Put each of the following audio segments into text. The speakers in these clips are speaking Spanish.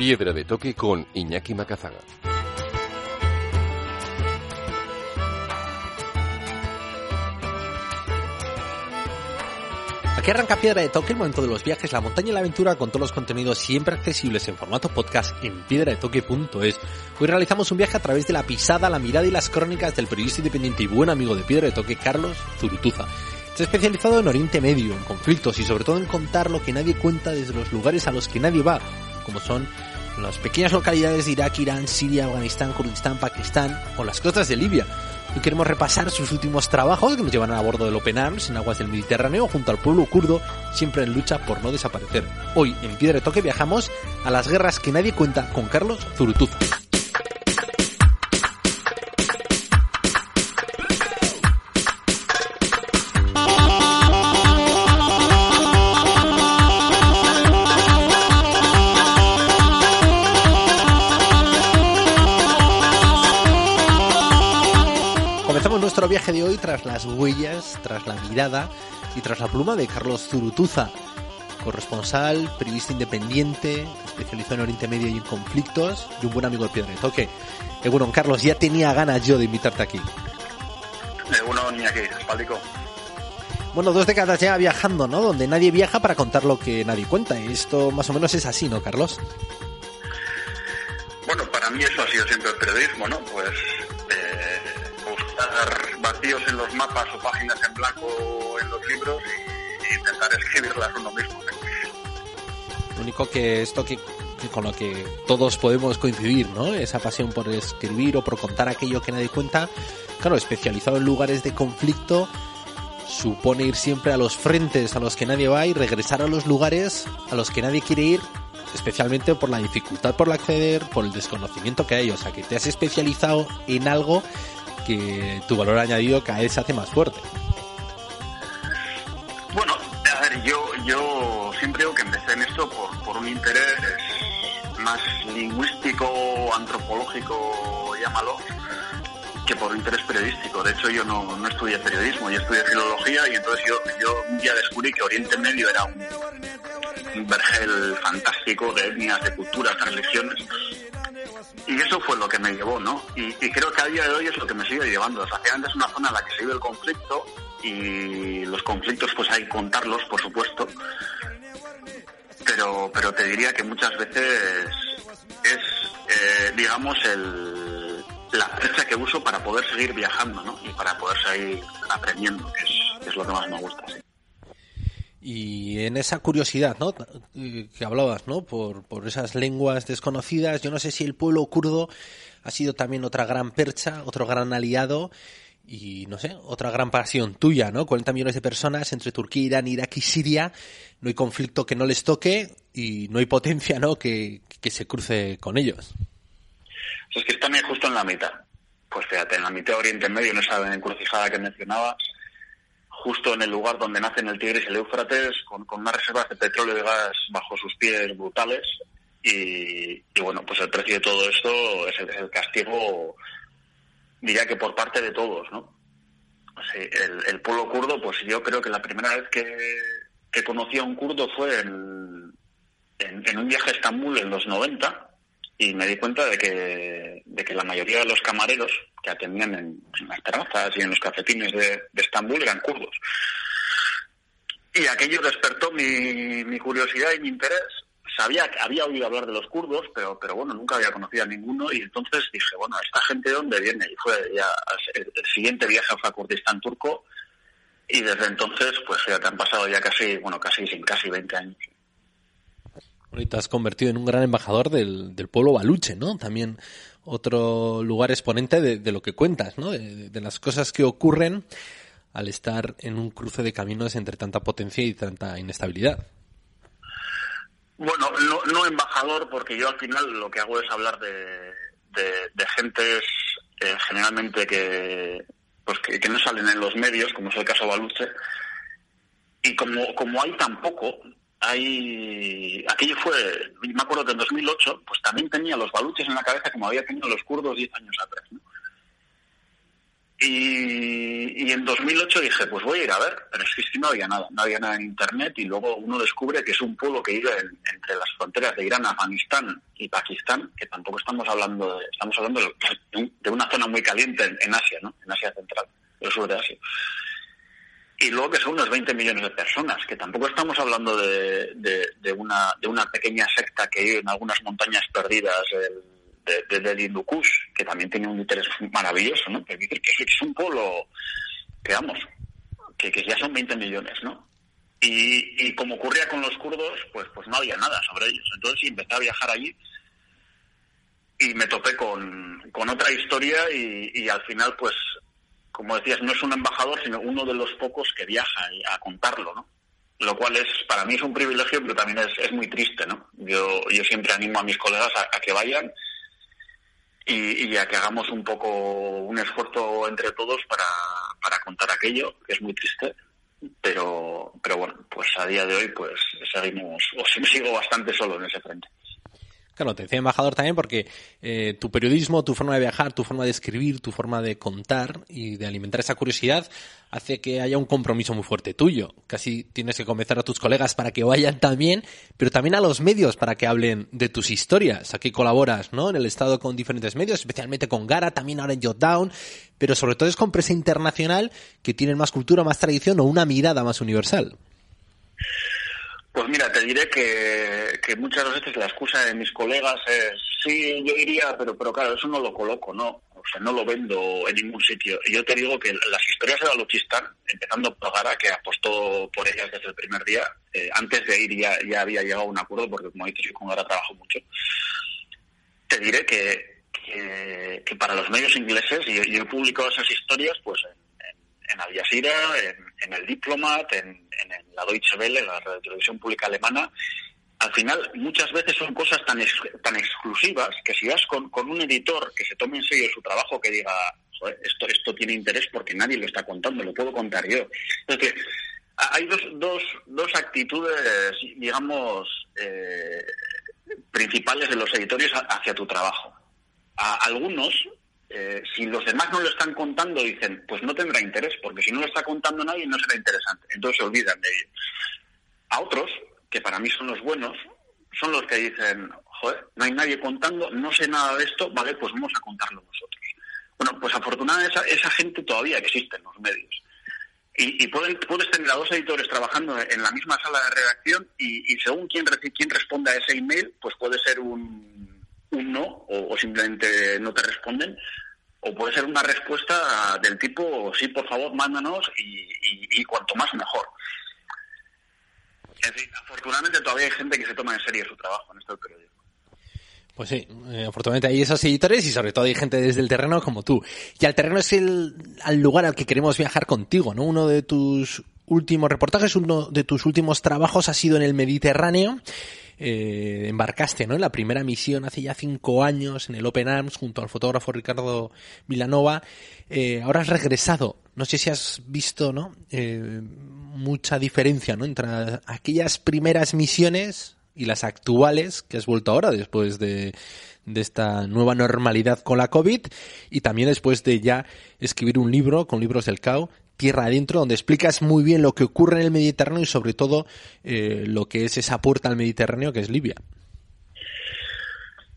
Piedra de toque con Iñaki Macazaga. Aquí arranca Piedra de Toque, el momento de los viajes, la montaña y la aventura con todos los contenidos siempre accesibles en formato podcast en piedradetoque.es. Hoy realizamos un viaje a través de la pisada, la mirada y las crónicas del periodista independiente y buen amigo de Piedra de Toque, Carlos Zurutuza. Está especializado en Oriente Medio, en conflictos y sobre todo en contar lo que nadie cuenta desde los lugares a los que nadie va, como son las pequeñas localidades de Irak, Irán, Siria, Afganistán, Kurdistán, Pakistán o las costas de Libia. Hoy queremos repasar sus últimos trabajos que nos llevan a bordo del Open Arms en aguas del Mediterráneo junto al pueblo kurdo, siempre en lucha por no desaparecer. Hoy en Piedra de Toque viajamos a las guerras que nadie cuenta con Carlos Zurutuza. Viaje de hoy tras las huellas, tras la mirada y tras la pluma de Carlos Zurutuza, corresponsal, periodista independiente, especializado en Oriente Medio y en conflictos, y un buen amigo de Piedra de Toque. Bueno, Carlos, ya tenía ganas yo de invitarte aquí. Uno ni aquí, espaldico. Bueno, dos décadas ya viajando, ¿no? Donde nadie viaja para contar lo que nadie cuenta. Y esto más o menos es así, ¿no, Carlos? Bueno, para mí eso ha sido siempre el periodismo, ¿no? Pues eh, buscar vacíos en los mapas o páginas en blanco en los libros y intentar escribirlas uno mismo. Lo único que esto que con lo que todos podemos coincidir, ¿no? Esa pasión por escribir o por contar aquello que nadie cuenta. Claro, especializado en lugares de conflicto, supone ir siempre a los frentes a los que nadie va y regresar a los lugares a los que nadie quiere ir, especialmente por la dificultad por la acceder, por el desconocimiento que hay. O sea, que te has especializado en algo que tu valor añadido cada se hace más fuerte. Bueno, a ver, yo, yo siempre digo que empecé en esto por, por un interés más lingüístico, antropológico, llámalo, que por interés periodístico. De hecho, yo no, no estudié periodismo, yo estudié filología y entonces yo, yo un día descubrí que Oriente Medio era un, un vergel fantástico de etnias, de culturas, de religiones. Y eso fue lo que me llevó, ¿no? Y, creo que a día de hoy es lo que me sigue llevando. Desgraciadamente es una zona en la que se vive el conflicto y los conflictos pues hay que contarlos, por supuesto. Pero, pero te diría que muchas veces es, eh, digamos, el, la fecha que uso para poder seguir viajando, ¿no? Y para poder seguir aprendiendo, que es, que es lo que más me gusta, sí. Y en esa curiosidad, ¿no? Que hablabas, ¿no? Por, por esas lenguas desconocidas. Yo no sé si el pueblo kurdo ha sido también otra gran percha, otro gran aliado y, no sé, otra gran pasión tuya, ¿no? 40 millones de personas entre Turquía, Irán, Irak y Siria. No hay conflicto que no les toque y no hay potencia, ¿no? Que, que se cruce con ellos. Sea, es que están justo en la mitad. Pues fíjate, en la mitad de Oriente Medio, en esa encrucijada que mencionabas, justo en el lugar donde nacen el Tigris y el Éufrates, con, con unas reservas de petróleo y gas bajo sus pies brutales. Y, y bueno, pues el precio de todo esto es el, castigo, diría que por parte de todos, ¿no? El, pueblo kurdo, pues yo creo que la primera vez que, conocí a un kurdo fue en, en, en, un viaje a Estambul en los 90 y me di cuenta de que, de que la mayoría de los camareros que atendían en, las terrazas y en los cafetines de, Estambul eran kurdos. Y aquello despertó mi, mi curiosidad y mi interés. Sabía había oído hablar de los kurdos, pero, pero bueno, nunca había conocido a ninguno y entonces dije, bueno, ¿esta gente de dónde viene? Y fue ya el, el siguiente viaje fue a Kurdistán turco y desde entonces, pues ya te han pasado ya casi, bueno, casi, sin casi 20 años. Bueno, y te has convertido en un gran embajador del, del pueblo baluche, ¿no? También otro lugar exponente de, lo que cuentas, ¿no? De, las cosas que ocurren al estar en un cruce de caminos entre tanta potencia y tanta inestabilidad. Bueno, no, no embajador, porque yo al final lo que hago es hablar de, de, gentes eh, generalmente que, pues que, que, no salen en los medios, como es el caso Baluche, y como, como hay tan poco, hay aquello fue, me acuerdo que en 2008, pues también tenía los baluches en la cabeza como había tenido los kurdos 10 años atrás. ¿no? Y, y, en 2008 dije, pues voy a ir a ver, pero es que no había nada, no había nada en Internet y luego uno descubre que es un pueblo que vive en, entre las fronteras de Irán, Afganistán y Pakistán, que tampoco estamos hablando de, estamos hablando de, de una zona muy caliente en, en, Asia, ¿no? En Asia Central, el sur de Asia. Y luego que son unos 20 millones de personas, que tampoco estamos hablando de, de, una, de una pequeña secta que vive en algunas montañas perdidas del, de, de, del Hindu Kush, que también tiene un interés maravilloso, ¿no? Porque que es, un pueblo que, que, que ya son 20 millones, ¿no? Y, y, como ocurría con los kurdos, pues, pues no había nada sobre ellos. Entonces empecé a viajar allí y me topé con, con otra historia y, y, al final, pues, como decías, no es un embajador, sino uno de los pocos que viaja a contarlo, ¿no? Lo cual es, para mí es un privilegio, pero también es, es muy triste, ¿no? Yo, yo siempre animo a mis colegas a, que vayan y, y, a que hagamos un poco un esfuerzo entre todos para, para contar aquello, que es muy triste, pero, pero bueno, pues a día de hoy pues seguimos, o sigo bastante solo en ese frente. Claro, te decía embajador también porque eh, tu periodismo, tu forma de viajar, tu forma de escribir, tu forma de contar y de alimentar esa curiosidad hace que haya un compromiso muy fuerte tuyo. Casi tienes que convencer a tus colegas para que vayan también, pero también a los medios para que hablen de tus historias. Aquí colaboras, ¿no? En el estado con diferentes medios, especialmente con Gara, también ahora en Jotdown, pero sobre todo es con prensa internacional que tienen más cultura, más tradición o una mirada más universal. Pues mira, te diré que, que muchas veces la excusa de mis colegas es, sí, yo iría, pero, pero claro, eso no lo coloco, ¿no? O sea, no lo vendo en ningún sitio. Yo te digo que las historias de Baluchistán, empezando por Gara, que apostó por ellas desde el primer día, eh, antes de ir ya, ya había llegado a un acuerdo, porque como dices, yo con Gara trabajo mucho, te diré que, que, que para los medios ingleses, y yo, yo he publicado esas historias, pues en Al Jazeera, en, en el Diplomat, en, en, la Deutsche Welle, la televisión pública alemana. Al final, muchas veces son cosas tan, ex, tan exclusivas que si vas con, con, un editor que se tome en serio su trabajo, que diga, esto, esto tiene interés porque nadie lo está contando, lo puedo contar yo. Entonces, hay dos, dos, dos actitudes, digamos, eh, principales de los editores hacia tu trabajo. A algunos eh, si los demás no lo están contando, dicen, pues no tendrá interés, porque si no lo está contando nadie no será interesante. Entonces se olvidan de ello. A otros, que para mí son los buenos, son los que dicen, joder, no hay nadie contando, no sé nada de esto, vale, pues vamos a contarlo nosotros. Bueno, pues afortunadamente esa, esa gente todavía existe en los medios. Y, pueden, puedes tener a dos editores trabajando en la misma sala de redacción y, y según quién, quién responda a ese email, pues puede ser un, un no o, simplemente no te responden o puede ser una respuesta del tipo sí por favor mándanos y, y, y cuanto más mejor en fin afortunadamente todavía hay gente que se toma en serio su trabajo en esto del periodismo pues sí, eh, afortunadamente hay esos editores y sobre todo hay gente desde el terreno como tú. Y al terreno es el al lugar al que queremos viajar contigo, ¿no? Uno de tus últimos reportajes, uno de tus últimos trabajos ha sido en el Mediterráneo eh, embarcaste ¿no? en la primera misión hace ya cinco años en el Open Arms junto al fotógrafo Ricardo Vilanova. Eh, ahora has regresado. No sé si has visto ¿no? Eh, mucha diferencia ¿no? entre aquellas primeras misiones y las actuales que has vuelto ahora después de, de esta nueva normalidad con la COVID y también después de ya escribir un libro con libros del CAO tierra adentro, donde explicas muy bien lo que ocurre en el Mediterráneo y sobre todo eh, lo que es esa puerta al Mediterráneo que es Libia.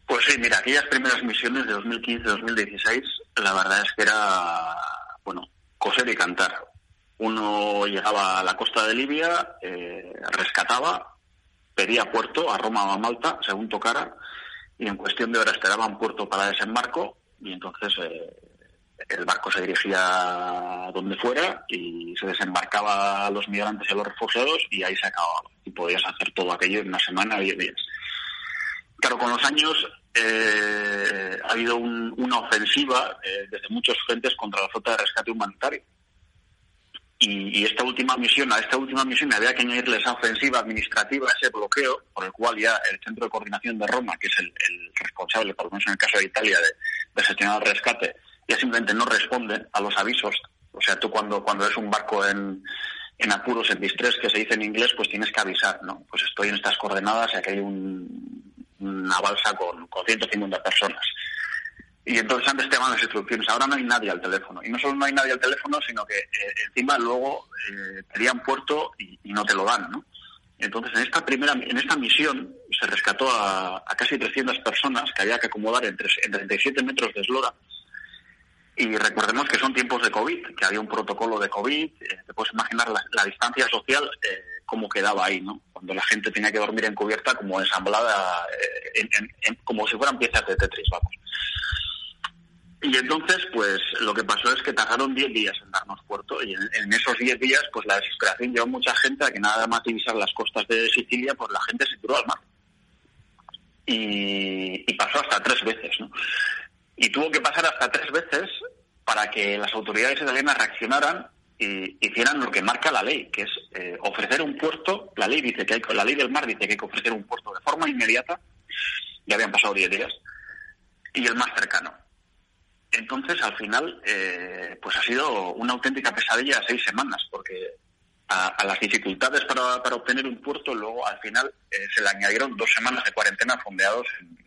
Pues sí, mira, aquellas primeras misiones de 2015-2016, la verdad es que era, bueno, coser y cantar. Uno llegaba a la costa de Libia, eh, rescataba, pedía puerto a Roma o a Malta, según tocara, y en cuestión de horas esperaba un puerto para desembarco, y entonces eh, el barco se dirigía donde fuera y se desembarcaba a los migrantes y a los refugiados y ahí se acababa. Y podías hacer todo aquello en una semana, diez días. Claro, con los años eh, ha habido una ofensiva eh, desde muchos frentes contra la flota de rescate humanitario. Y, esta última misión, a esta última misión había que añadirle esa ofensiva administrativa, ese bloqueo, por el cual ya el Centro de Coordinación de Roma, que es el, responsable, por lo menos en el caso de Italia, de, gestionar el rescate, ya simplemente no responde a los avisos. O sea, tú cuando, cuando es un barco en, en apuros, en distrés, que se dice en inglés, pues tienes que avisar, ¿no? Pues estoy en estas coordenadas y aquí hay una balsa con, con 150 personas. Y entonces antes te las instrucciones, ahora no hay nadie al teléfono. Y no solo no hay nadie al teléfono, sino que eh, encima luego eh, te puerto y, no te lo dan, ¿no? Entonces en esta primera, en esta misión se rescató a, casi 300 personas que había que acomodar en, en 37 metros de eslora. Y recordemos que son tiempos de COVID, que había un protocolo de COVID. Eh, te puedes imaginar la, distancia social, eh, cómo quedaba ahí, ¿no? Cuando la gente tenía que dormir en cubierta como ensamblada, en, como si fueran piezas de Tetris, vamos. Y entonces, pues lo que pasó es que tardaron 10 días en darnos puerto y en, esos 10 días, pues la desesperación llevó mucha gente a que nada más divisar las costas de Sicilia, pues la gente se tiró al mar. Y, pasó hasta tres veces, ¿no? Y tuvo que pasar hasta tres veces para que las autoridades italianas reaccionaran y hicieran lo que marca la ley, que es eh, ofrecer un puerto. La ley dice que hay, la ley del mar dice que hay que ofrecer un puerto de forma inmediata. Ya habían pasado 10 días y el más cercano. Entonces, al final, eh, pues ha sido una auténtica pesadilla seis semanas, porque a, las dificultades para, obtener un puerto, luego al final eh, se le añadieron dos semanas de cuarentena fondeados en,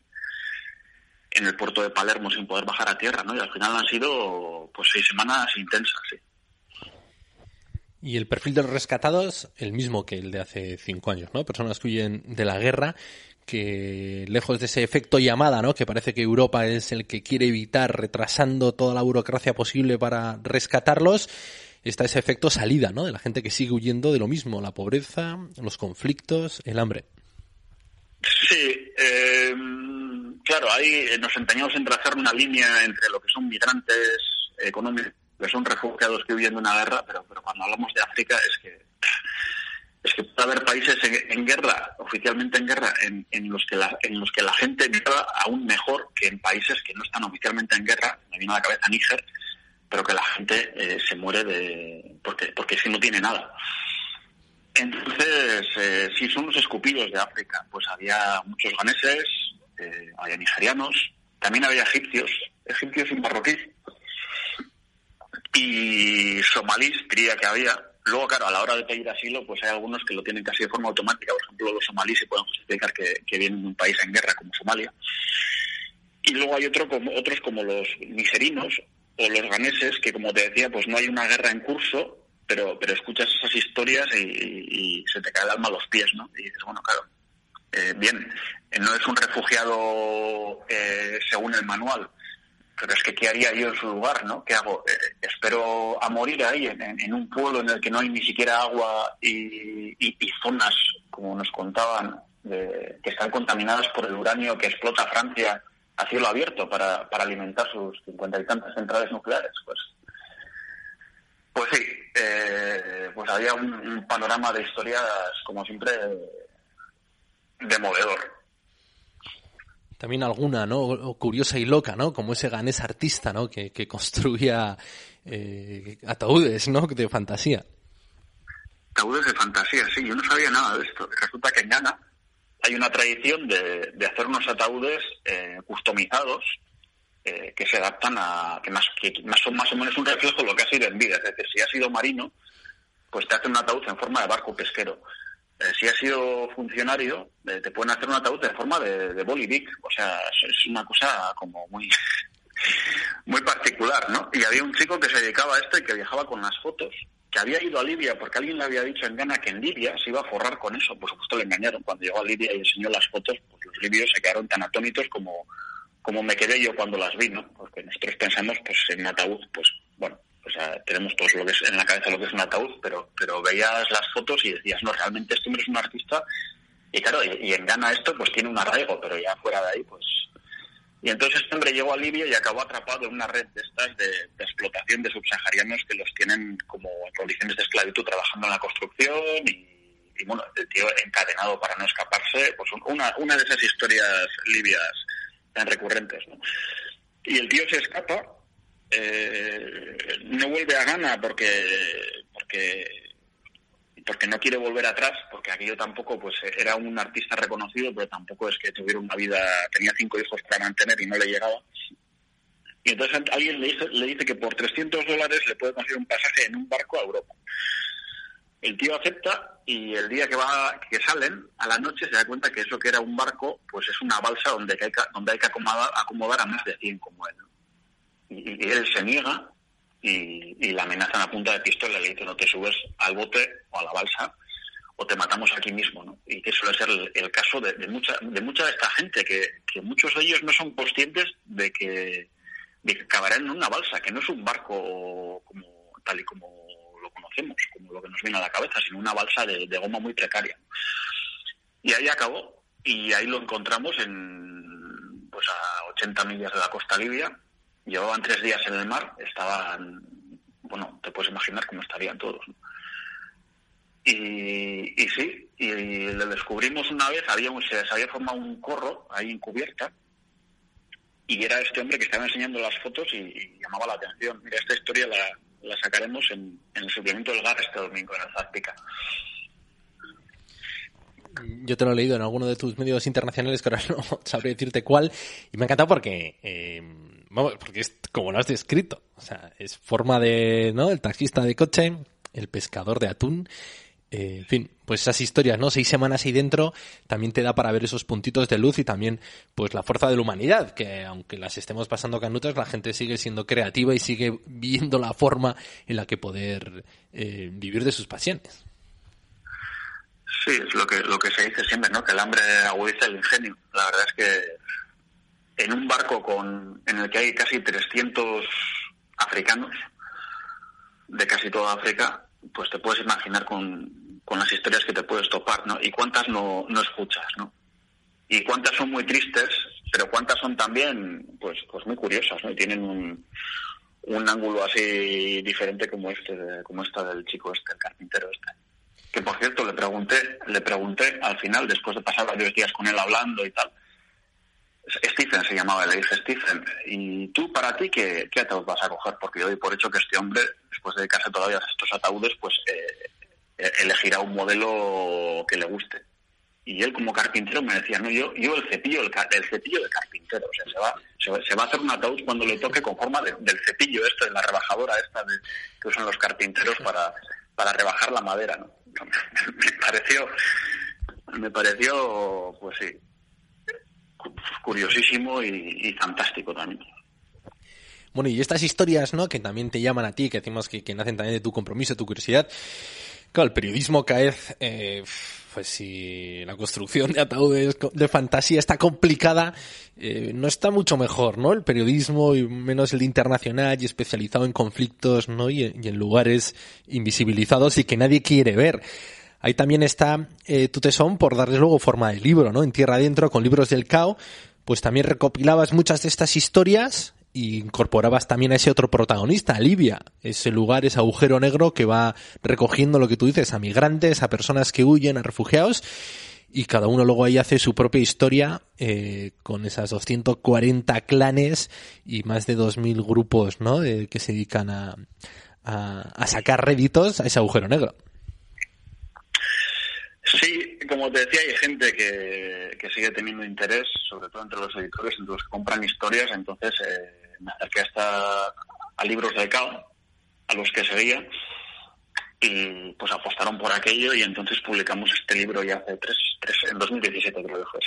el puerto de Palermo sin poder bajar a tierra, ¿no? Y al final han sido pues seis semanas intensas, sí. Y el perfil de los rescatados, el mismo que el de hace cinco años, ¿no? Personas que huyen de la guerra que lejos de ese efecto llamada, ¿no? Que parece que Europa es el que quiere evitar retrasando toda la burocracia posible para rescatarlos, está ese efecto salida, ¿no? De la gente que sigue huyendo de lo mismo, la pobreza, los conflictos, el hambre. Sí, eh, claro, ahí nos empeñamos en trazar una línea entre lo que son migrantes económicos, que son refugiados que huyen de una guerra, pero, pero cuando hablamos de África es que es que puede haber países en, guerra, oficialmente en guerra, en, los que la, en los que la gente viva aún mejor que en países que no están oficialmente en guerra. Me viene a la cabeza Níger, pero que la gente eh, se muere de porque porque si no tiene nada. Entonces, eh, si son los escupidos de África, pues había muchos ganeses, eh, había nigerianos, también había egipcios, egipcios y marroquíes, y somalíes, diría que había, Luego, claro, a la hora de pedir asilo, pues hay algunos que lo tienen casi de forma automática. Por ejemplo, los somalíes se pueden justificar que, vienen de un país en guerra como Somalia. Y luego hay otro, como, otros como los miserinos o los ganeses, que como te decía, pues no hay una guerra en curso, pero, pero escuchas esas historias y, se te cae el alma a los pies, ¿no? Y dices, bueno, claro, eh, bien, no es un refugiado eh, según el manual, pero es que ¿qué haría yo en su lugar, no? ¿Qué hago? Eh, espero a morir ahí, en, un pueblo en el que no hay ni siquiera agua y, zonas, como nos contaban, que están contaminadas por el uranio que explota Francia a cielo abierto para, alimentar sus cincuenta y tantas centrales nucleares. Pues, pues sí, eh, pues había un panorama de historias, como siempre, demoledor también alguna, ¿no? Curiosa y loca, ¿no? Como ese ganés artista, ¿no? Que, construía eh, ataúdes, ¿no? De fantasía. Ataúdes de fantasía, sí. Yo no sabía nada de esto. Resulta que en Ghana hay una tradición de, hacer unos ataúdes eh, customizados eh, que se adaptan a... que más que más son más o menos un reflejo de lo que ha sido en vida. Es decir, si ha sido marino, pues te hacen un ataúd en forma de barco pesquero. Eh, si has sido funcionario, eh, te pueden hacer un ataúd de forma de, de bolivic. O sea, es una cosa como muy muy particular, ¿no? Y había un chico que se dedicaba a esto y que viajaba con las fotos, que había ido a Libia porque alguien le había dicho en Ghana que en Libia se iba a forrar con eso. Por supuesto le engañaron. Cuando llegó a Libia y enseñó las fotos, pues los libios se quedaron tan atónitos como, como me quedé yo cuando las vi, ¿no? Porque nosotros pensamos, pues en ataúd, pues bueno, o sea, tenemos todos lo que es en la cabeza lo que es un ataúd, pero, pero veías las fotos y decías, no, realmente este hombre es un artista. Y claro, y, en Ghana esto pues tiene un arraigo, pero ya fuera de ahí, pues... Y entonces este hombre llegó a Libia y acabó atrapado en una red de estas de, explotación de subsaharianos que los tienen como en condiciones de esclavitud trabajando en la construcción y y bueno, el tío encadenado para no escaparse, pues una, una de esas historias libias tan recurrentes, ¿no? Y el tío se escapa, eh, no vuelve a Ghana porque, porque porque no quiere volver atrás, porque aquello tampoco, pues era un artista reconocido, pero tampoco es que tuviera una vida, tenía cinco hijos para mantener y no le llegaba. Y entonces alguien le dice, le dice que por 300 dólares le puede conseguir un pasaje en un barco a Europa. El tío acepta y el día que va que salen a la noche se da cuenta que eso que era un barco pues es una balsa donde hay que, donde hay que acomodar, acomodar a más de 100 como él. Y, él se niega y, y la amenazan a punta de pistola le dice no te subes al bote o a la balsa o te matamos aquí mismo, ¿no? Y que suele ser el, caso de, de, mucha de mucha de esta gente que, muchos de ellos no son conscientes de que de que acabará en una balsa, que no es un barco como tal y como lo conocemos, como lo que nos viene a la cabeza, sino una balsa de, goma muy precaria. Y ahí acabó, y ahí lo encontramos en pues a 80 millas de la costa libia. Llevaban tres días en el mar, estaban, bueno, te puedes imaginar cómo estarían todos. Y, y, sí, y lo descubrimos una vez, había se, se había formado un corro ahí en cubierta, y era este hombre que estaba enseñando las fotos y, llamaba la atención. Mira, esta historia la, la sacaremos en, el suplemento del GAR este domingo en Alzápica. Yo te lo he leído en alguno de tus medios internacionales, que ahora no sabré decirte cuál, y me ha encantado porque, eh, vamos, porque es como lo has descrito. O sea, es forma de, ¿no? El taxista de coche, el pescador de atún, eh, en fin, pues esas historias, ¿no? Seis semanas ahí dentro también te da para ver esos puntitos de luz y también, pues la fuerza de la humanidad, que aunque las estemos pasando canutas, la gente sigue siendo creativa y sigue viendo la forma en la que poder eh, vivir de sus pasiones. Sí, es lo que, lo que se dice siempre, ¿no? Que el hambre agudiza el ingenio. La verdad es que en un barco con, en el que hay casi 300 africanos de casi toda África, pues te puedes imaginar con, las historias que te puedes topar, ¿no? Y cuántas no, no escuchas, ¿no? Y cuántas son muy tristes, pero cuántas son también, pues, pues muy curiosas, ¿no? Y tienen un, un ángulo así diferente como este, como esta del chico este, el carpintero este. Que por cierto le pregunté, le pregunté al final, después de pasar varios días con él hablando y tal, Stephen se llamaba, le dije, Stephen, ¿y tú para ti qué, ataúd vas a coger? Porque yo doy por hecho que este hombre, después de dedicarse todavía a estos ataúdes, pues eh, eh, elegirá un modelo que le guste. Y él como carpintero me decía, no, yo, yo el cepillo, el, cepillo de carpintero, o sea, se va, se va, a hacer un ataúd cuando le toque con forma del cepillo este, de la rebajadora esta de, que usan los carpinteros para, para rebajar la madera, ¿no? me pareció, me pareció, pues sí, curiosísimo y, fantástico también. Bueno, y estas historias, ¿no? Que también te llaman a ti, que decimos que, nacen también de tu compromiso, tu curiosidad. Claro, el periodismo cae, eh, pues si la construcción de ataúdes de fantasía está complicada, eh, no está mucho mejor, ¿no? El periodismo, y menos el internacional y especializado en conflictos, ¿no? Y, en lugares invisibilizados y que nadie quiere ver. Ahí también está eh, tu tesón por darle luego forma de libro, ¿no? En Tierra Adentro, con libros del cao, pues también recopilabas muchas de estas historias e incorporabas también a ese otro protagonista, a Libia, ese lugar, ese agujero negro que va recogiendo lo que tú dices, a migrantes, a personas que huyen, a refugiados, y cada uno luego ahí hace su propia historia eh, con esas 240 clanes y más de 2.000 grupos, ¿no? Eh, que se dedican a, a, a sacar réditos a ese agujero negro. Sí, como te decía, hay gente que, que, sigue teniendo interés, sobre todo entre los editores, entre los que compran historias, entonces eh, me acerqué hasta a libros de cao, a los que seguía, y pues apostaron por aquello y entonces publicamos este libro ya hace tres, tres en 2017 creo que fue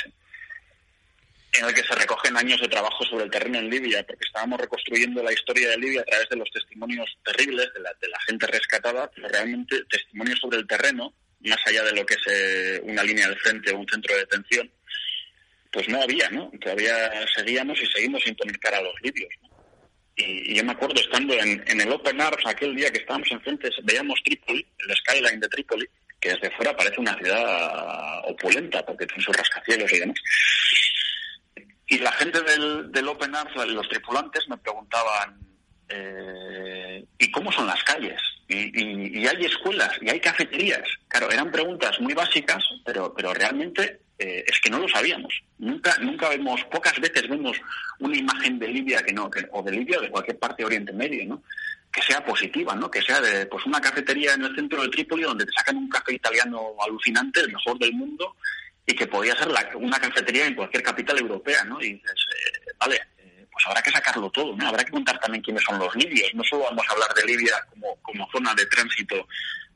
en el que se recogen años de trabajo sobre el terreno en Libia, porque estábamos reconstruyendo la historia de Libia a través de los testimonios terribles de la, de la gente rescatada, pero realmente testimonios sobre el terreno más allá de lo que es eh, una línea del frente o un centro de detención, pues no había, ¿no? Todavía seguíamos y seguimos sin poner cara a los libios. Y, yo me acuerdo estando en, el Open Arms aquel día que estábamos enfrente, veíamos Trípoli, el skyline de Trípoli, que desde fuera parece una ciudad opulenta porque tiene sus rascacielos y demás. Y la gente del, del Open Arms, los tripulantes, me preguntaban, eh, ¿y cómo son las calles? Y, hay escuelas y hay cafeterías. Claro, eran preguntas muy básicas, pero, pero realmente eh, es que no lo sabíamos. Nunca, nunca vemos, pocas veces vemos una imagen de Libia que no, o de Libia de cualquier parte de Oriente Medio, ¿no? Que sea positiva, ¿no? Que sea de, pues una cafetería en el centro de Trípoli donde te sacan un café italiano alucinante, el mejor del mundo, y que podía ser una cafetería en cualquier capital europea, ¿no? Y dices, eh, vale, pues habrá que sacarlo todo, ¿no? Habrá que contar también quiénes son los libios. No solo vamos a hablar de Libia como, como zona de tránsito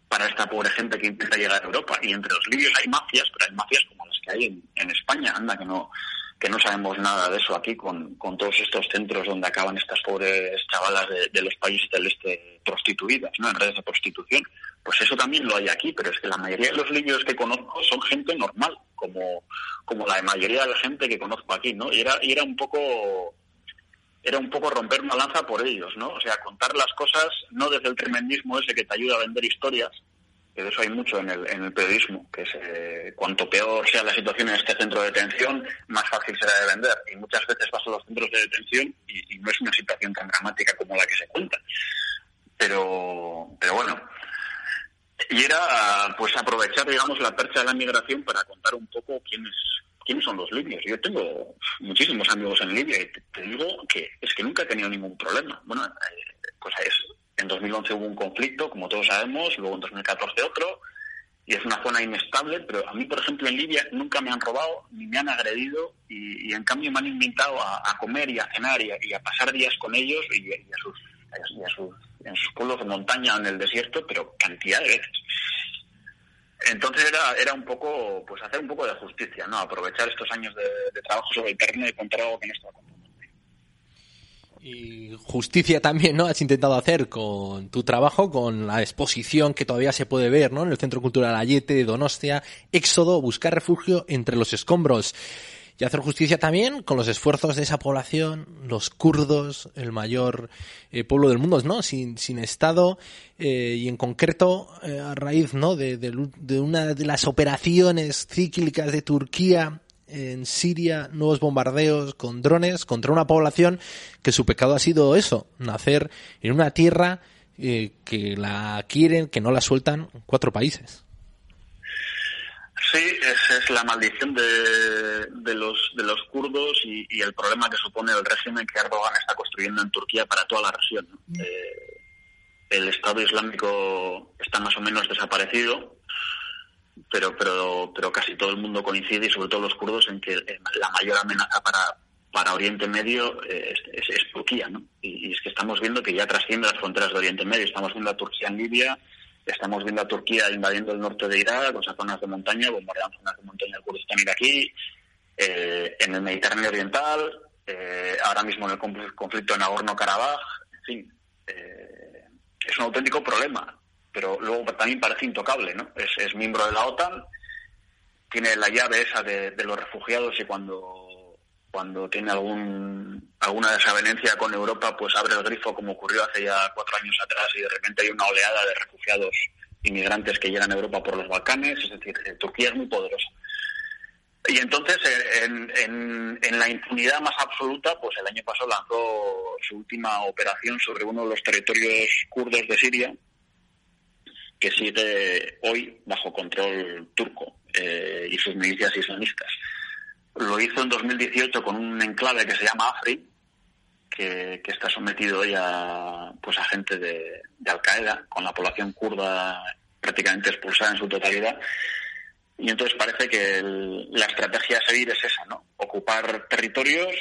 para esta pobre gente que intenta llegar a Europa. Y entre los libios hay mafias, pero hay mafias como las que hay en, España. Anda, que no que no sabemos nada de eso aquí con, con todos estos centros donde acaban estas pobres chavalas de, los países del este prostituidas, ¿no? En redes de prostitución. Pues eso también lo hay aquí, pero es que la mayoría de los libios que conozco son gente normal, como, como la mayoría de la gente que conozco aquí, ¿no? Y era, y era un poco era un poco romper una lanza por ellos, ¿no? O sea, contar las cosas no desde el tremendismo ese que te ayuda a vender historias, que de eso hay mucho en el, en el periodismo, que es, eh, cuanto peor sea la situación en este centro de detención, más fácil será de vender. Y muchas veces vas a los centros de detención y, no es una situación tan dramática como la que se cuenta. Pero, pero bueno, y era pues aprovechar, digamos, la percha de la migración para contar un poco quién es, quiénes son los libios. Yo tengo muchísimos amigos en Libia y te, digo que es que nunca he tenido ningún problema. Bueno, eh, pues es, en 2011 hubo un conflicto, como todos sabemos, luego en 2014 otro, y es una zona inestable, pero a mí, por ejemplo, en Libia nunca me han robado ni me han agredido y, en cambio me han invitado a, comer y a cenar y a, pasar días con ellos y, a sus, a en sus pueblos de montaña en el desierto, pero cantidad de veces. Entonces era, era un poco, pues hacer un poco de justicia, ¿no? Aprovechar estos años de, trabajo sobre el terreno y contar algo que no estaba contando. Y justicia también, ¿no? Has intentado hacer con tu trabajo, con la exposición que todavía se puede ver, ¿no? En el Centro Cultural Ayete de Donostia, Éxodo, buscar refugio entre los escombros y hacer justicia también con los esfuerzos de esa población, los kurdos, el mayor eh, pueblo del mundo, ¿no? Sin, sin Estado eh, y en concreto eh, a raíz, ¿no? De, de, una de las operaciones cíclicas de Turquía en Siria, nuevos bombardeos con drones contra una población que su pecado ha sido eso, nacer en una tierra que la quieren, que no la sueltan cuatro países. Sí, esa es la maldición de, de, los, de los kurdos y, el problema que supone el régimen que Erdogan está construyendo en Turquía para toda la región. Eh, el Estado Islámico está más o menos desaparecido, pero, pero, pero casi todo el mundo coincide, y sobre todo los kurdos, en que la mayor amenaza para, para Oriente Medio es, es, Turquía. ¿no? Y, y, es que estamos viendo que ya trasciende las fronteras de Oriente Medio. Estamos viendo a Turquía en Libia, Estamos viendo a Turquía invadiendo el norte de Irak, con esas zonas de montaña, bombardeando zonas de montaña del Kurdistán iraquí, eh, en el Mediterráneo Oriental, eh, ahora mismo en el conflicto en Nagorno-Karabaj, en fin, eh, es un auténtico problema, pero luego también parece intocable, ¿no? Es, miembro de la OTAN, tiene la llave esa de los refugiados y cuando cuando tiene algún, alguna desavenencia con Europa, pues abre el grifo como ocurrió hace ya cuatro años atrás y de repente hay una oleada de refugiados inmigrantes que llegan a Europa por los Balcanes, es decir, eh, Turquía es muy poderosa. Y entonces, eh, en, en, la impunidad más absoluta, pues el año pasado lanzó su última operación sobre uno de los territorios kurdos de Siria, que sigue hoy bajo control turco eh, y sus milicias islamistas. Lo hizo en 2018 con un enclave que se llama Afrin, que, está sometido hoy a, pues a gente de, Al Qaeda, con la población kurda prácticamente expulsada en su totalidad. Y entonces parece que la estrategia a seguir es esa, ¿no? Ocupar territorios,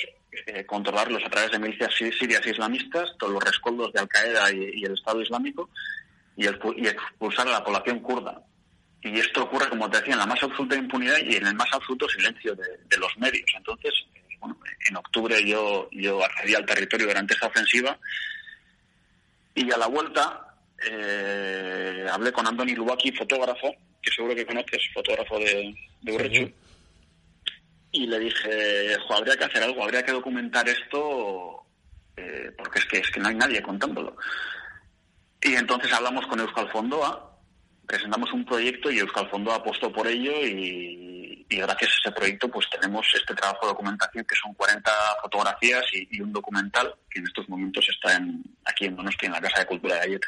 eh, controlarlos a través de milicias sirias islamistas, todos los rescoldos de Al Qaeda y, el Estado Islámico, y, y expulsar a la población kurda. Y esto ocurre, como te decía, en la más absoluta impunidad y en el más absoluto silencio de, los medios. Entonces, bueno, en octubre yo, yo accedí al territorio durante esa ofensiva y a la vuelta eh, hablé con Andoni Lubaki, fotógrafo, que seguro que conoces, fotógrafo de, de y le dije, habría que hacer algo, habría que documentar esto eh, porque es que, es que no hay nadie contándolo. Y entonces hablamos con Euskal Fondoa, presentamos un proyecto y Euskal Fondo apostó por ello y, gracias a ese proyecto pues tenemos este trabajo de documentación que son 40 fotografías y, un documental que en estos momentos está en, aquí en Donosti, en la Casa de Cultura de Ayet.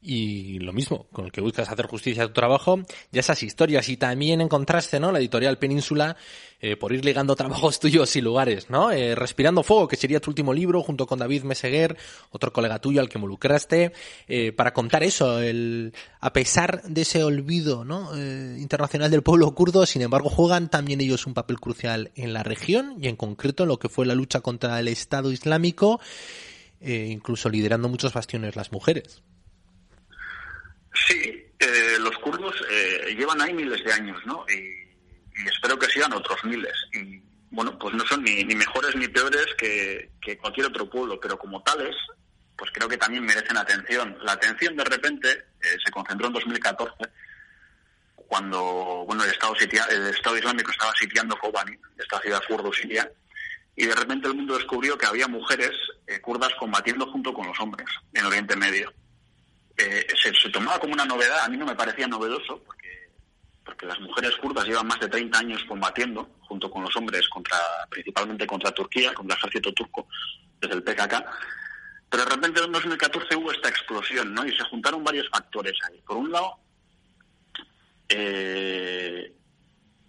Y lo mismo, con el que buscas hacer justicia a tu trabajo, ya esas historias. Y también en contraste, ¿no? La editorial Península, eh, por ir ligando trabajos tuyos y lugares, ¿no? Eh, Respirando Fuego, que sería tu último libro, junto con David Meseguer, otro colega tuyo al que involucraste, eh, para contar eso, el, a pesar de ese olvido, ¿no? Eh, internacional del pueblo kurdo, sin embargo, juegan también ellos un papel crucial en la región y en concreto en lo que fue la lucha contra el Estado Islámico, eh, incluso liderando muchos bastiones las mujeres. Sí, eh, los kurdos eh, llevan ahí miles de años, ¿no? Y, y, espero que sigan otros miles. Y bueno, pues no son ni, ni mejores ni peores que, cualquier otro pueblo, pero como tales, pues creo que también merecen atención. La atención de repente eh, se concentró en 2014 cuando bueno el Estado, sitia, el Estado Islámico estaba sitiando Kobani, esta ciudad kurdo siria, y de repente el mundo descubrió que había mujeres eh, kurdas combatiendo junto con los hombres en Oriente Medio eh, se, se, tomaba como una novedad, a mí no me parecía novedoso, porque, porque las mujeres kurdas llevan más de 30 años combatiendo, junto con los hombres, contra principalmente contra Turquía, contra el ejército turco, desde el PKK. Pero de repente en 2014 hubo esta explosión, ¿no? Y se juntaron varios factores ahí. Por un lado, eh,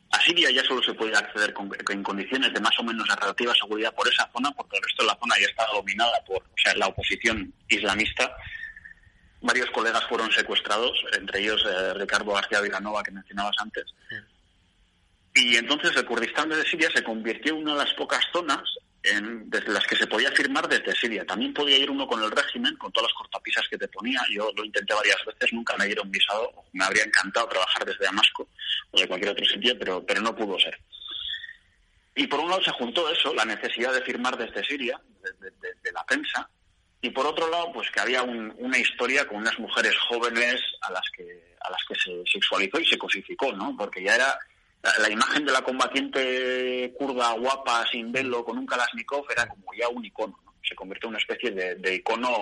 a Siria ya solo se puede acceder con, en condiciones de más o menos relativa seguridad por esa zona, porque el resto de la zona ya está dominada por la oposición islamista varios colegas fueron secuestrados, entre ellos eh, Ricardo García Villanova, que mencionabas antes. Sí. Y entonces el Kurdistán de Siria se convirtió en una de las pocas zonas en, desde las que se podía firmar desde Siria. También podía ir uno con el régimen, con todas las cortapisas que te ponía. Yo lo intenté varias veces, nunca me dieron visado. Me habría encantado trabajar desde Damasco o de cualquier otro sitio, pero, pero no pudo ser. Y por un lado se juntó eso, la necesidad de firmar desde Siria, de, de, de, de la prensa, y por otro lado pues que había un, una historia con unas mujeres jóvenes a las que a las que se sexualizó y se cosificó no porque ya era la, imagen de la combatiente kurda guapa sin velo con un kalashnikov era como ya un icono ¿no? se convirtió en una especie de, de icono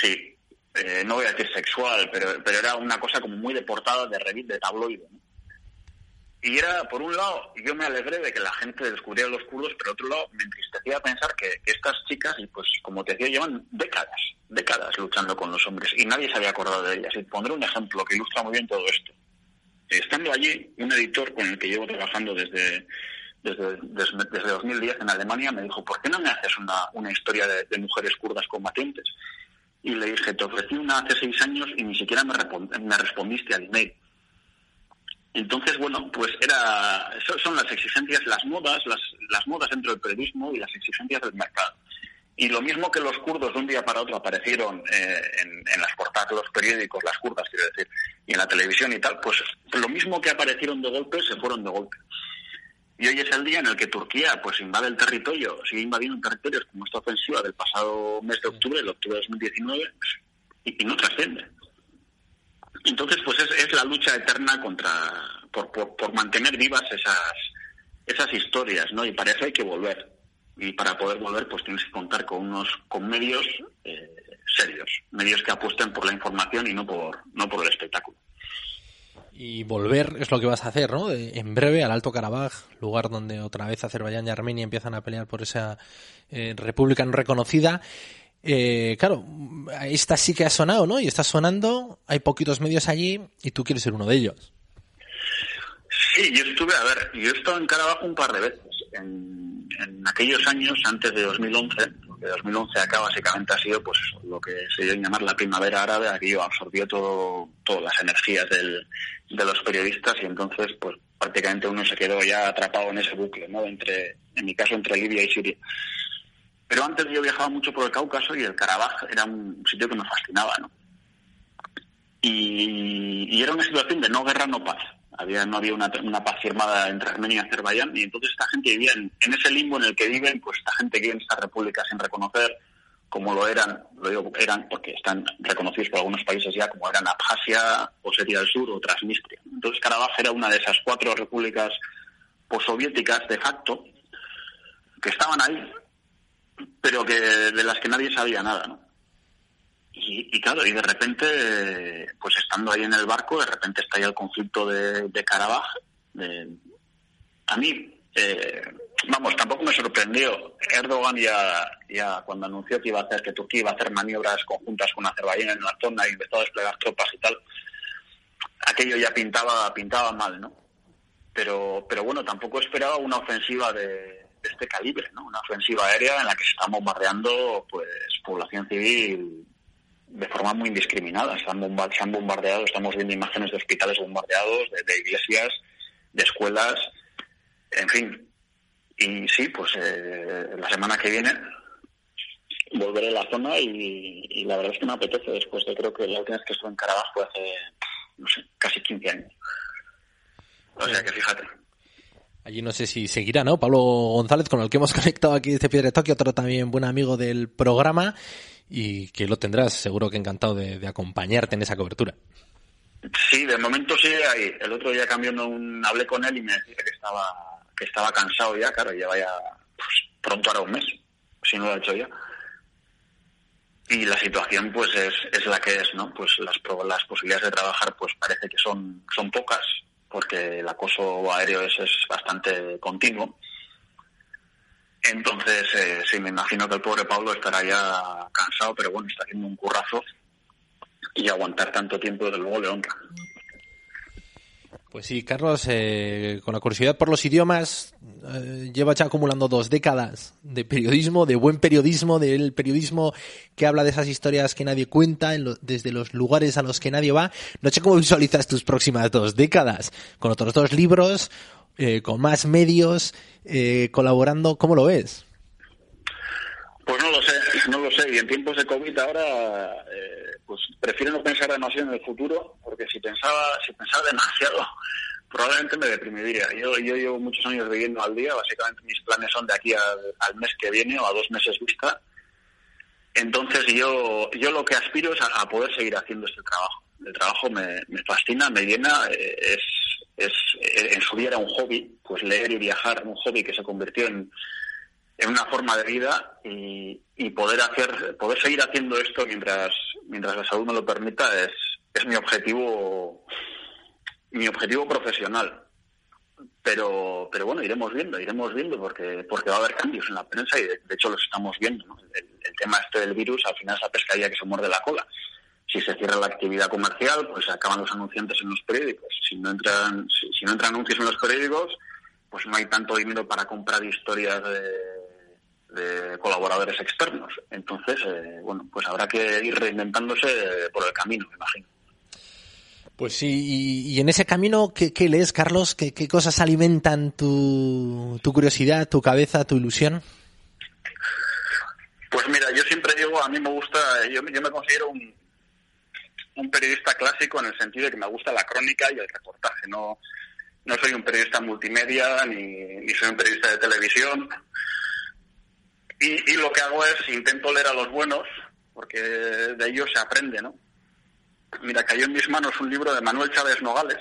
sí eh, no voy a decir sexual pero pero era una cosa como muy deportada de revista de tabloide ¿no? Y era, por un lado, yo me alegré de que la gente descubriera los kurdos, pero por otro lado, me entristecía pensar que, estas chicas, y pues como te decía, llevan décadas, décadas luchando con los hombres y nadie se había acordado de ellas. Y pondré un ejemplo que ilustra muy bien todo esto. Estando allí, un editor con el que llevo trabajando desde, desde, desde, desde 2010 en Alemania me dijo, ¿por qué no me haces una, una historia de, de mujeres kurdas combatientes? Y le dije, te ofrecí una hace seis años y ni siquiera me, me respondiste al email. Entonces, bueno, pues era, son las exigencias, las modas, las, las modas dentro del periodismo y las exigencias del mercado. Y lo mismo que los kurdos de un día para otro aparecieron eh, en, las portadas de los periódicos, las kurdas quiero decir, y en la televisión y tal, pues lo mismo que aparecieron de golpe, se fueron de golpe. Y hoy es el día en el que Turquía pues invade el territorio, sigue invadiendo territorios como esta ofensiva del pasado mes de octubre, el octubre de 2019, y, y no trasciende. Entonces, pues es, es, la lucha eterna contra por, por, por, mantener vivas esas esas historias, ¿no? Y para eso hay que volver. Y para poder volver, pues tienes que contar con unos con medios eh, serios, medios que apuesten por la información y no por no por el espectáculo. Y volver es lo que vas a hacer, ¿no? En breve al Alto Karabaj, lugar donde otra vez Azerbaiyán y Armenia empiezan a pelear por esa eh, república no reconocida. Eh, claro, esta sí que ha sonado, ¿no? Y está sonando, hay poquitos medios allí y tú quieres ser uno de ellos. Sí, yo estuve, a ver, yo he estado en Carabajo un par de veces. En, en aquellos años, antes de 2011, porque 2011 acá básicamente ha sido pues lo que se dio llamar la primavera árabe, aquello absorbió todo, todas las energías del, de los periodistas y entonces pues prácticamente uno se quedó ya atrapado en ese bucle, ¿no? Entre, en mi caso, entre Libia y Siria. Pero antes yo viajaba mucho por el Cáucaso y el Karabaj era un sitio que me fascinaba, ¿no? Y, era una situación de no guerra, no paz. Había, no había una, paz firmada entre Armenia y Azerbaiyán y entonces esta gente vivía en, ese limbo en el que viven, pues esta gente que vive en esta república sin reconocer como lo eran, lo digo eran porque están reconocidos por algunos países ya como eran Abjasia, Osetia del Sur o Transnistria. Entonces Karabaj era una de esas cuatro repúblicas postsoviéticas de facto que estaban ahí pero que de las que nadie sabía nada, ¿no? Y, y, claro, y de repente, pues estando ahí en el barco, de repente está ahí el conflicto de, de Karabaj. De, a mí, eh, vamos, tampoco me sorprendió. Erdogan ya, ya cuando anunció que iba a hacer, que Turquía iba a hacer maniobras conjuntas con Azerbaiyán en la zona y empezó a desplegar tropas y tal, aquello ya pintaba, pintaba mal, ¿no? Pero, pero bueno, tampoco esperaba una ofensiva de, este calibre, ¿no? Una ofensiva aérea en la que se está bombardeando, pues, población civil de forma muy indiscriminada. Se han, bombardeado, estamos viendo imágenes de hospitales bombardeados, de iglesias, de escuelas, en fin, y sí, pues eh, la semana que viene volveré a la zona y, la verdad es que me apetece después de creo que la última vez que estuve en Carabas fue hace, no sé, casi 15 años. O sea que fíjate. Allí no sé si seguirá, ¿no? Pablo González, con el que hemos conectado aquí desde Piedra Tokio, otro también buen amigo del programa y que lo tendrás seguro que encantado de, acompañarte en esa cobertura. Sí, de momento sigue ahí. El otro día cambió un, hablé con él y me decía que estaba que estaba cansado ya, claro, lleva ya pues, pronto ahora un mes, si no lo ha hecho ya. Y la situación pues es, es la que es, ¿no? Pues las, las posibilidades de trabajar pues parece que son, son pocas, porque el acoso aéreo es, es bastante continuo. Entonces, eh, sí, me imagino que el pobre Pablo estará ya cansado, pero bueno, está haciendo un currazo y aguantar tanto tiempo, desde luego, le honra. Pues sí, Carlos, eh, con la curiosidad por los idiomas, eh, lleva ya acumulando dos décadas de periodismo, de buen periodismo, del periodismo que habla de esas historias que nadie cuenta, desde los lugares a los que nadie va. No sé cómo visualizas tus próximas dos décadas, con otros dos libros, eh, con más medios, colaborando, ¿cómo lo ves? Pues no lo sé, no lo sé. Y en tiempos de COVID ahora, pues prefiero no pensar demasiado en el futuro, porque si pensaba, si pensaba demasiado, probablemente me deprimiría. Yo, yo llevo muchos años viviendo al día, básicamente mis planes son de aquí al, mes que viene o a dos meses vista. Entonces yo, yo lo que aspiro es a, poder seguir haciendo este trabajo. El trabajo me, fascina, me llena, eh, es, es, en su día era un hobby, pues leer y viajar, un hobby que se convirtió en, en una forma de vida y, y, poder hacer poder seguir haciendo esto mientras mientras la salud me lo permita es, es mi objetivo mi objetivo profesional. Pero pero bueno iremos viendo iremos viendo porque porque va a haber cambios en la prensa y de, hecho los estamos viendo el, tema este del virus al final esa pescadilla que se muerde la cola. Si se cierra la actividad comercial pues acaban los anunciantes en los periódicos. Si no entran si no entran anuncios en los periódicos pues no hay tanto dinero para comprar historias de de colaboradores externos. Entonces, eh, bueno, pues habrá que ir reinventándose por el camino, me imagino. Pues sí, y, en ese camino, ¿qué, lees, Carlos? ¿Qué, cosas alimentan tu, tu, curiosidad, tu cabeza, tu ilusión? Pues mira, yo siempre digo, a mí me gusta, yo, yo me considero un, un periodista clásico en el sentido de que me gusta la crónica y el reportaje. No, no soy un periodista multimedia ni, ni soy un periodista de televisión. Y, lo que hago es intento leer a los buenos, porque de ellos se aprende, ¿no? Mira, cayó en mis manos un libro de Manuel Chávez Nogales,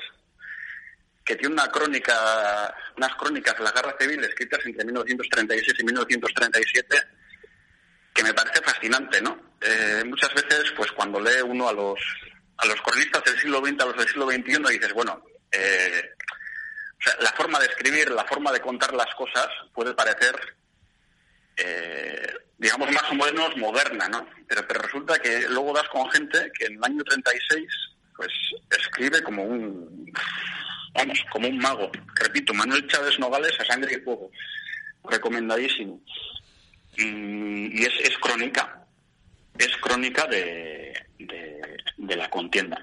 que tiene una crónica, unas crónicas de la guerra civil escritas entre 1936 y 1937, que me parece fascinante, ¿no? Eh, muchas veces, pues cuando lee uno a los, a los cronistas del siglo XX, a los del siglo XXI, dices, bueno, eh, la forma de escribir, la forma de contar las cosas puede parecer digamos, más o menos moderna, ¿no? Pero, resulta que luego das con gente que en el año 36, pues, escribe como un, vamos, como un mago. Repito, Manuel Chávez Nogales a sangre y fuego. Recomendadísimo. Y, es, crónica, es crónica de, la contienda.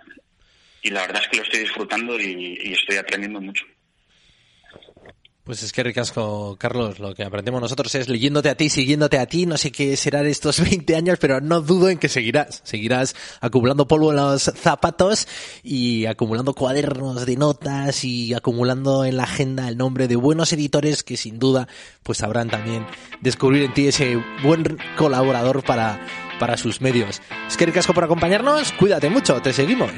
Y la verdad es que lo estoy disfrutando y estoy aprendiendo mucho. Pues es que ricasco, Carlos, lo que aprendemos nosotros es leyéndote a ti, siguiéndote a ti, no sé qué serán estos 20 años, pero no dudo en que seguirás, seguirás acumulando polvo en los zapatos y acumulando cuadernos de notas y acumulando en la agenda el nombre de buenos editores que sin duda pues sabrán también descubrir en ti ese buen colaborador para, para sus medios. Es que ricasco por acompañarnos, cuídate mucho, te seguimos.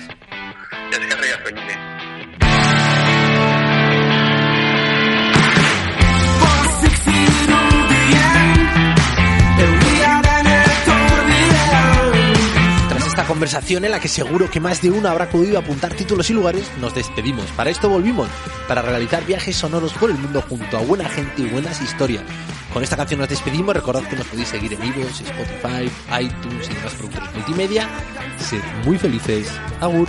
Conversación en la que seguro que más de uno habrá podido apuntar títulos y lugares, nos despedimos. Para esto volvimos, para realizar viajes sonoros por el mundo junto a buena gente y buenas historias. Con esta canción nos despedimos, recordad que nos podéis seguir en iVoox, Spotify, iTunes y demás productores multimedia. Sed muy felices. Agur.